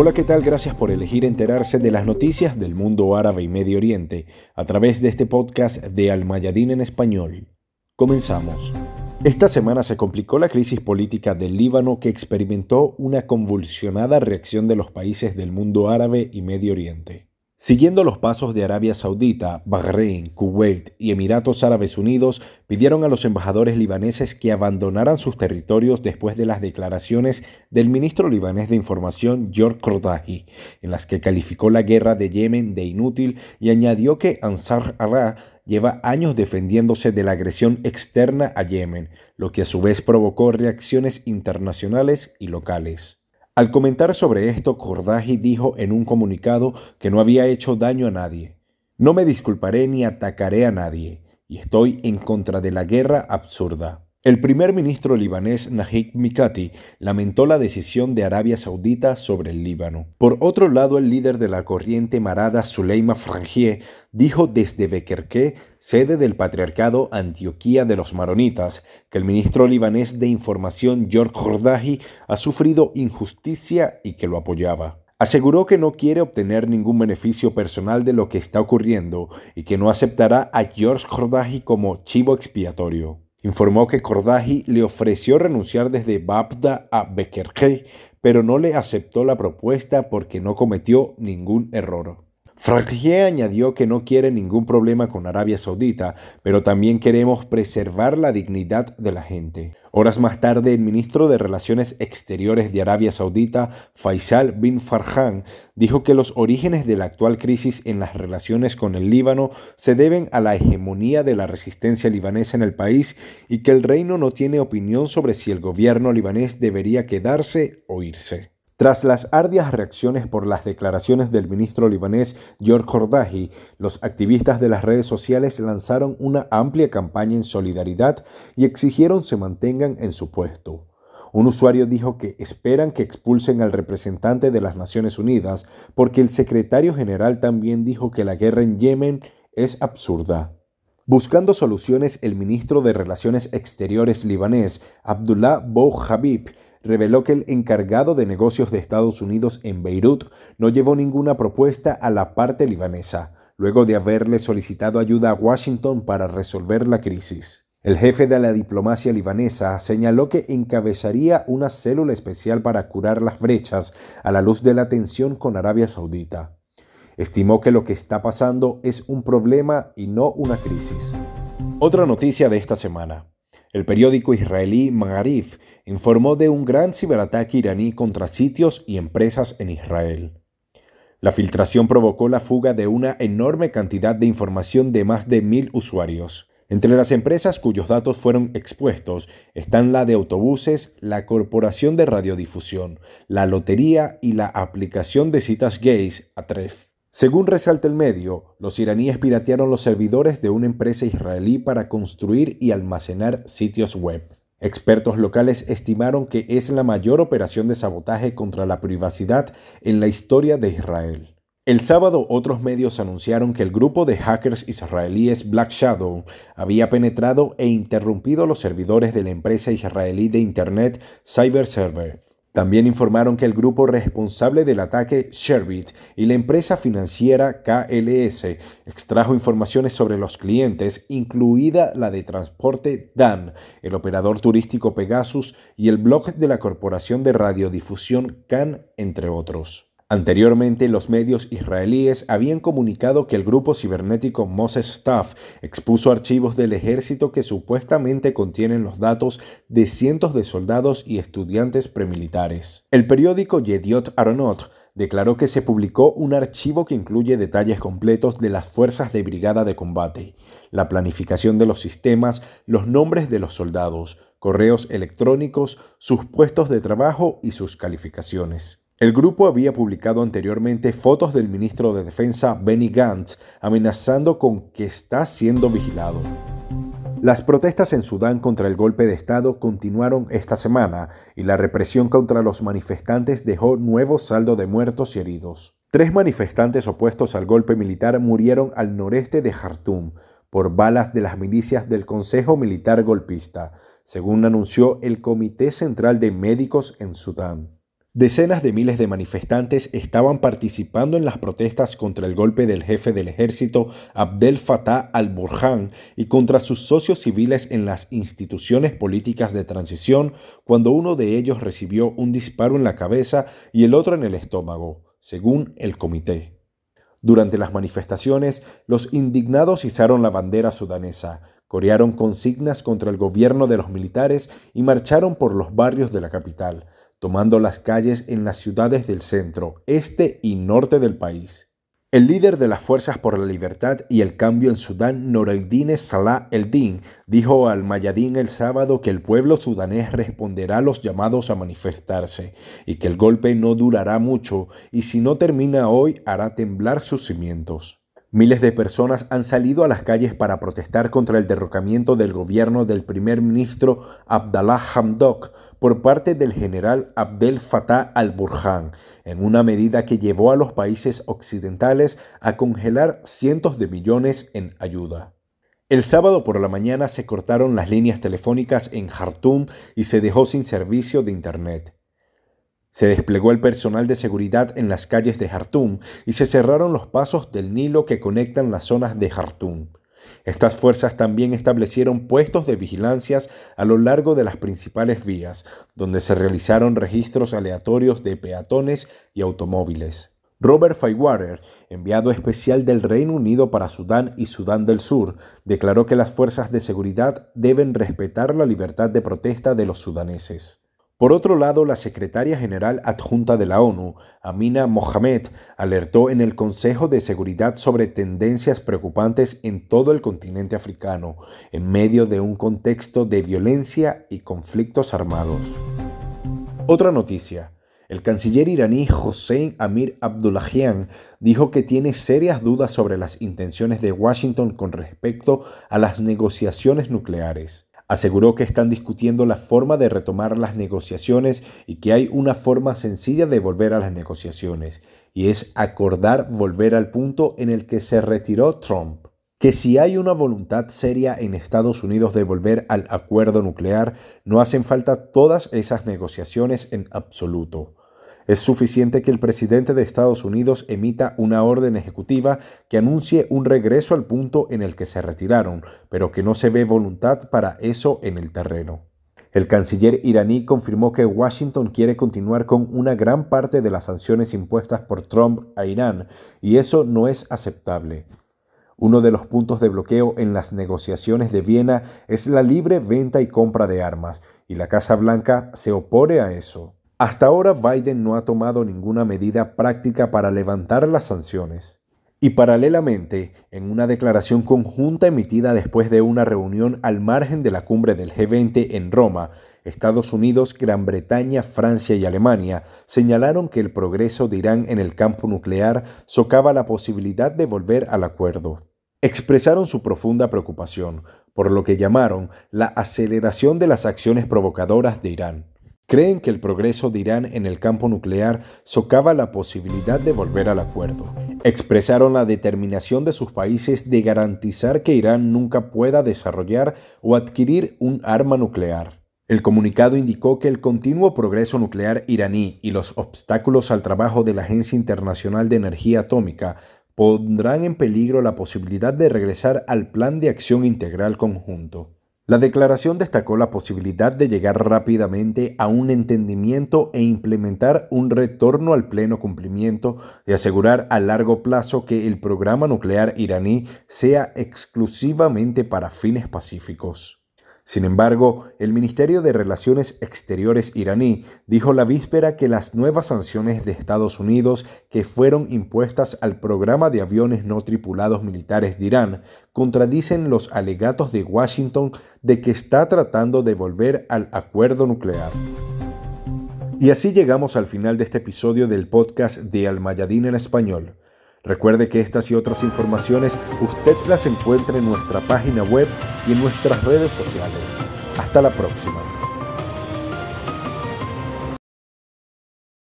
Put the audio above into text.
Hola, ¿qué tal? Gracias por elegir enterarse de las noticias del mundo árabe y Medio Oriente a través de este podcast de Almayadín en español. Comenzamos. Esta semana se complicó la crisis política del Líbano que experimentó una convulsionada reacción de los países del mundo árabe y Medio Oriente. Siguiendo los pasos de Arabia Saudita, Bahrein, Kuwait y Emiratos Árabes Unidos pidieron a los embajadores libaneses que abandonaran sus territorios después de las declaraciones del ministro libanés de Información George Kordahi, en las que calificó la guerra de Yemen de inútil y añadió que Ansar Allah lleva años defendiéndose de la agresión externa a Yemen, lo que a su vez provocó reacciones internacionales y locales. Al comentar sobre esto, Kordaji dijo en un comunicado que no había hecho daño a nadie. No me disculparé ni atacaré a nadie, y estoy en contra de la guerra absurda. El primer ministro libanés Najib Mikati lamentó la decisión de Arabia Saudita sobre el Líbano. Por otro lado, el líder de la corriente marada Suleima Frangieh dijo desde Bekerke, sede del patriarcado Antioquía de los Maronitas, que el ministro libanés de Información George Jordahi ha sufrido injusticia y que lo apoyaba. Aseguró que no quiere obtener ningún beneficio personal de lo que está ocurriendo y que no aceptará a George Jordahi como chivo expiatorio. Informó que Kordahi le ofreció renunciar desde Babda a Bekerkei, pero no le aceptó la propuesta porque no cometió ningún error. Frangier añadió que no quiere ningún problema con Arabia Saudita, pero también queremos preservar la dignidad de la gente. Horas más tarde, el ministro de Relaciones Exteriores de Arabia Saudita, Faisal bin Farhan, dijo que los orígenes de la actual crisis en las relaciones con el Líbano se deben a la hegemonía de la resistencia libanesa en el país y que el reino no tiene opinión sobre si el gobierno libanés debería quedarse o irse. Tras las ardias reacciones por las declaraciones del ministro libanés George Kordahi, los activistas de las redes sociales lanzaron una amplia campaña en solidaridad y exigieron se mantengan en su puesto. Un usuario dijo que esperan que expulsen al representante de las Naciones Unidas porque el secretario general también dijo que la guerra en Yemen es absurda. Buscando soluciones, el ministro de Relaciones Exteriores libanés, Abdullah Bou Habib, reveló que el encargado de negocios de Estados Unidos en Beirut no llevó ninguna propuesta a la parte libanesa, luego de haberle solicitado ayuda a Washington para resolver la crisis. El jefe de la diplomacia libanesa señaló que encabezaría una célula especial para curar las brechas a la luz de la tensión con Arabia Saudita. Estimó que lo que está pasando es un problema y no una crisis. Otra noticia de esta semana. El periódico israelí Magarif informó de un gran ciberataque iraní contra sitios y empresas en Israel. La filtración provocó la fuga de una enorme cantidad de información de más de mil usuarios. Entre las empresas cuyos datos fueron expuestos están la de autobuses, la Corporación de Radiodifusión, la Lotería y la aplicación de citas gays, Atref. Según resalta el medio, los iraníes piratearon los servidores de una empresa israelí para construir y almacenar sitios web. Expertos locales estimaron que es la mayor operación de sabotaje contra la privacidad en la historia de Israel. El sábado otros medios anunciaron que el grupo de hackers israelíes Black Shadow había penetrado e interrumpido los servidores de la empresa israelí de Internet CyberServer también informaron que el grupo responsable del ataque, Sherbit, y la empresa financiera KLS extrajo informaciones sobre los clientes, incluida la de transporte DAN, el operador turístico Pegasus y el blog de la Corporación de Radiodifusión CAN, entre otros. Anteriormente, los medios israelíes habían comunicado que el grupo cibernético Moses Staff expuso archivos del ejército que supuestamente contienen los datos de cientos de soldados y estudiantes premilitares. El periódico Yediot Aronot declaró que se publicó un archivo que incluye detalles completos de las fuerzas de brigada de combate, la planificación de los sistemas, los nombres de los soldados, correos electrónicos, sus puestos de trabajo y sus calificaciones. El grupo había publicado anteriormente fotos del ministro de Defensa Benny Gantz amenazando con que está siendo vigilado. Las protestas en Sudán contra el golpe de Estado continuaron esta semana y la represión contra los manifestantes dejó nuevo saldo de muertos y heridos. Tres manifestantes opuestos al golpe militar murieron al noreste de Jartum por balas de las milicias del Consejo Militar Golpista, según anunció el Comité Central de Médicos en Sudán. Decenas de miles de manifestantes estaban participando en las protestas contra el golpe del jefe del ejército Abdel Fattah al-Burhan y contra sus socios civiles en las instituciones políticas de transición cuando uno de ellos recibió un disparo en la cabeza y el otro en el estómago, según el comité. Durante las manifestaciones, los indignados izaron la bandera sudanesa, corearon consignas contra el gobierno de los militares y marcharon por los barrios de la capital tomando las calles en las ciudades del centro, este y norte del país. El líder de las Fuerzas por la Libertad y el Cambio en Sudán, Noreddin Salah el-Din, dijo al Mayadín el sábado que el pueblo sudanés responderá a los llamados a manifestarse y que el golpe no durará mucho y si no termina hoy hará temblar sus cimientos. Miles de personas han salido a las calles para protestar contra el derrocamiento del gobierno del primer ministro Abdallah Hamdok por parte del general Abdel Fattah al-Burhan, en una medida que llevó a los países occidentales a congelar cientos de millones en ayuda. El sábado por la mañana se cortaron las líneas telefónicas en Khartoum y se dejó sin servicio de Internet. Se desplegó el personal de seguridad en las calles de Jartum y se cerraron los pasos del Nilo que conectan las zonas de Jartum. Estas fuerzas también establecieron puestos de vigilancias a lo largo de las principales vías, donde se realizaron registros aleatorios de peatones y automóviles. Robert Firewater, enviado especial del Reino Unido para Sudán y Sudán del Sur, declaró que las fuerzas de seguridad deben respetar la libertad de protesta de los sudaneses. Por otro lado, la secretaria general adjunta de la ONU, Amina Mohamed, alertó en el Consejo de Seguridad sobre tendencias preocupantes en todo el continente africano, en medio de un contexto de violencia y conflictos armados. Otra noticia. El canciller iraní Hossein Amir Abdullahian dijo que tiene serias dudas sobre las intenciones de Washington con respecto a las negociaciones nucleares. Aseguró que están discutiendo la forma de retomar las negociaciones y que hay una forma sencilla de volver a las negociaciones, y es acordar volver al punto en el que se retiró Trump. Que si hay una voluntad seria en Estados Unidos de volver al acuerdo nuclear, no hacen falta todas esas negociaciones en absoluto. Es suficiente que el presidente de Estados Unidos emita una orden ejecutiva que anuncie un regreso al punto en el que se retiraron, pero que no se ve voluntad para eso en el terreno. El canciller iraní confirmó que Washington quiere continuar con una gran parte de las sanciones impuestas por Trump a Irán, y eso no es aceptable. Uno de los puntos de bloqueo en las negociaciones de Viena es la libre venta y compra de armas, y la Casa Blanca se opone a eso. Hasta ahora Biden no ha tomado ninguna medida práctica para levantar las sanciones. Y paralelamente, en una declaración conjunta emitida después de una reunión al margen de la cumbre del G20 en Roma, Estados Unidos, Gran Bretaña, Francia y Alemania señalaron que el progreso de Irán en el campo nuclear socava la posibilidad de volver al acuerdo. Expresaron su profunda preocupación por lo que llamaron la aceleración de las acciones provocadoras de Irán creen que el progreso de Irán en el campo nuclear socava la posibilidad de volver al acuerdo. Expresaron la determinación de sus países de garantizar que Irán nunca pueda desarrollar o adquirir un arma nuclear. El comunicado indicó que el continuo progreso nuclear iraní y los obstáculos al trabajo de la Agencia Internacional de Energía Atómica pondrán en peligro la posibilidad de regresar al Plan de Acción Integral Conjunto. La declaración destacó la posibilidad de llegar rápidamente a un entendimiento e implementar un retorno al pleno cumplimiento y asegurar a largo plazo que el programa nuclear iraní sea exclusivamente para fines pacíficos. Sin embargo, el Ministerio de Relaciones Exteriores iraní dijo la víspera que las nuevas sanciones de Estados Unidos que fueron impuestas al programa de aviones no tripulados militares de Irán contradicen los alegatos de Washington de que está tratando de volver al acuerdo nuclear. Y así llegamos al final de este episodio del podcast de Almayadín en español. Recuerde que estas y otras informaciones usted las encuentra en nuestra página web y en nuestras redes sociales. Hasta la próxima.